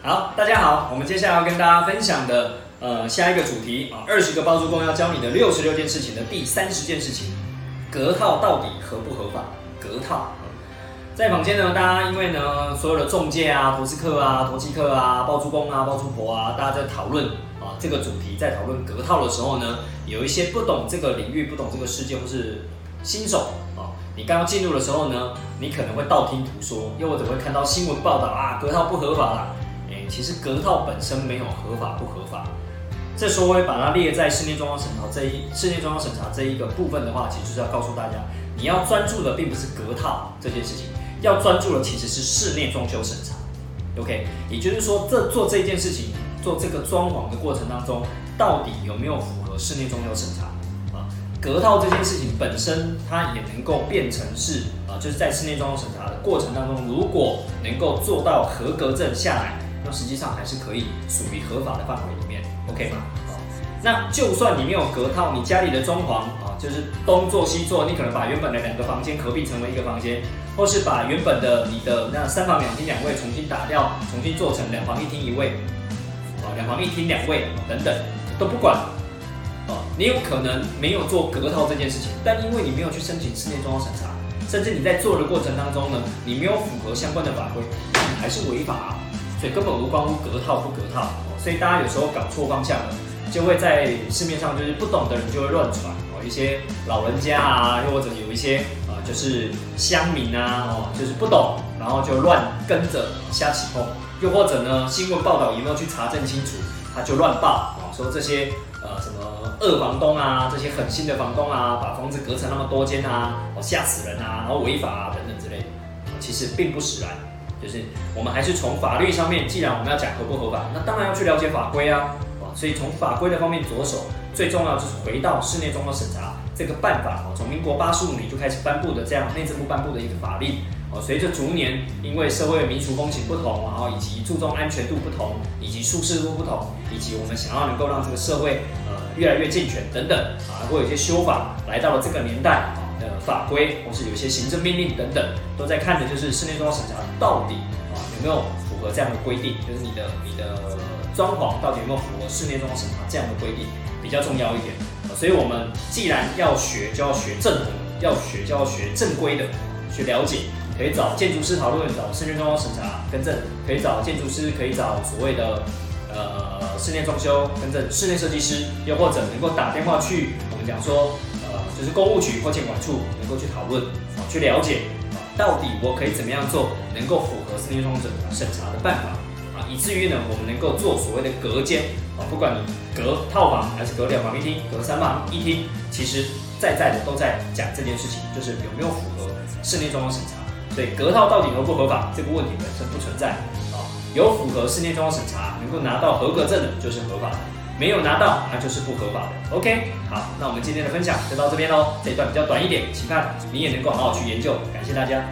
好，大家好，我们接下来要跟大家分享的，呃，下一个主题啊，二十个包租公要教你的六十六件事情的第三十件事情，隔套到底合不合法？隔套，在坊间呢，大家因为呢，所有的中介啊、投资客啊、投机客啊、包租公啊、包租婆啊，大家在讨论啊这个主题，在讨论隔套的时候呢，有一些不懂这个领域、不懂这个世界或是新手啊，你刚刚进入的时候呢，你可能会道听途说，又或者会看到新闻报道啊，隔套不合法啦。其实隔套本身没有合法不合法，这时候我会把它列在室内装潢审查这一室内装潢审查这一个部分的话，其实就是要告诉大家，你要专注的并不是隔套这件事情，要专注的其实是室内装修审查。OK，也就是说，这做这件事情，做这个装潢的过程当中，到底有没有符合室内装修审查啊？隔套这件事情本身，它也能够变成是啊，就是在室内装修审查的过程当中，如果能够做到合格证下来。那实际上还是可以属于合法的范围里面，OK 吗？好，那就算你没有隔套，你家里的装潢啊，就是东做西做，你可能把原本的两个房间合并成为一个房间，或是把原本的你的那三房两厅两卫重新打掉，重新做成两房一厅一卫，啊，两房一厅两卫等等都不管，啊，你有可能没有做隔套这件事情，但因为你没有去申请室内装潢审查，甚至你在做的过程当中呢，你没有符合相关的法规，还是违法。所以根本无关乎隔套不隔套，所以大家有时候搞错方向了，就会在市面上就是不懂的人就会乱传哦，一些老人家啊，又或者有一些啊就是乡民啊，哦就是不懂，然后就乱跟着瞎起哄，又或者呢新闻报道有没有去查证清楚，他就乱报啊，说这些呃什么恶房东啊，这些狠心的房东啊，把房子隔成那么多间啊，哦吓死人啊，然后违法啊等等之类的，其实并不使然。就是我们还是从法律上面，既然我们要讲合不合法，那当然要去了解法规啊，啊，所以从法规的方面着手，最重要就是回到室内装潢审查这个办法哦，从民国八十五年就开始颁布的这样内政部颁布的一个法令哦，随着逐年因为社会民俗风情不同，然后以及注重安全度不同，以及舒适度不同，以及我们想要能够让这个社会呃越来越健全等等啊，会有一些修法来到了这个年代。的法规，或是有一些行政命令等等，都在看的就是室内装潢审查到底啊有没有符合这样的规定，就是你的你的装潢到底有没有符合室内装潢审查这样的规定比较重要一点。所以我们既然要学，就要学正统，要学就要学正规的，去了解，可以找建筑师讨论，找室内装潢审查更正，可以找建筑师，可以找所谓的呃室内装修更正室内设计师，又或者能够打电话去我们讲说。就是公务局或监管处能够去讨论啊，去了解啊，到底我可以怎么样做，能够符合室内装审审查的办法啊，以至于呢，我们能够做所谓的隔间啊，不管你隔套房还是隔两房一厅，隔三房一厅，其实在在的都在讲这件事情，就是有没有符合室内装潢审查。所以隔套到底合不合法这个问题本身不存在啊，有符合室内装潢审查，能够拿到合格证的，就是合法的。没有拿到，那就是不合法的。OK，好，那我们今天的分享就到这边喽。这一段比较短一点，期盼你也能够好好去研究。感谢大家。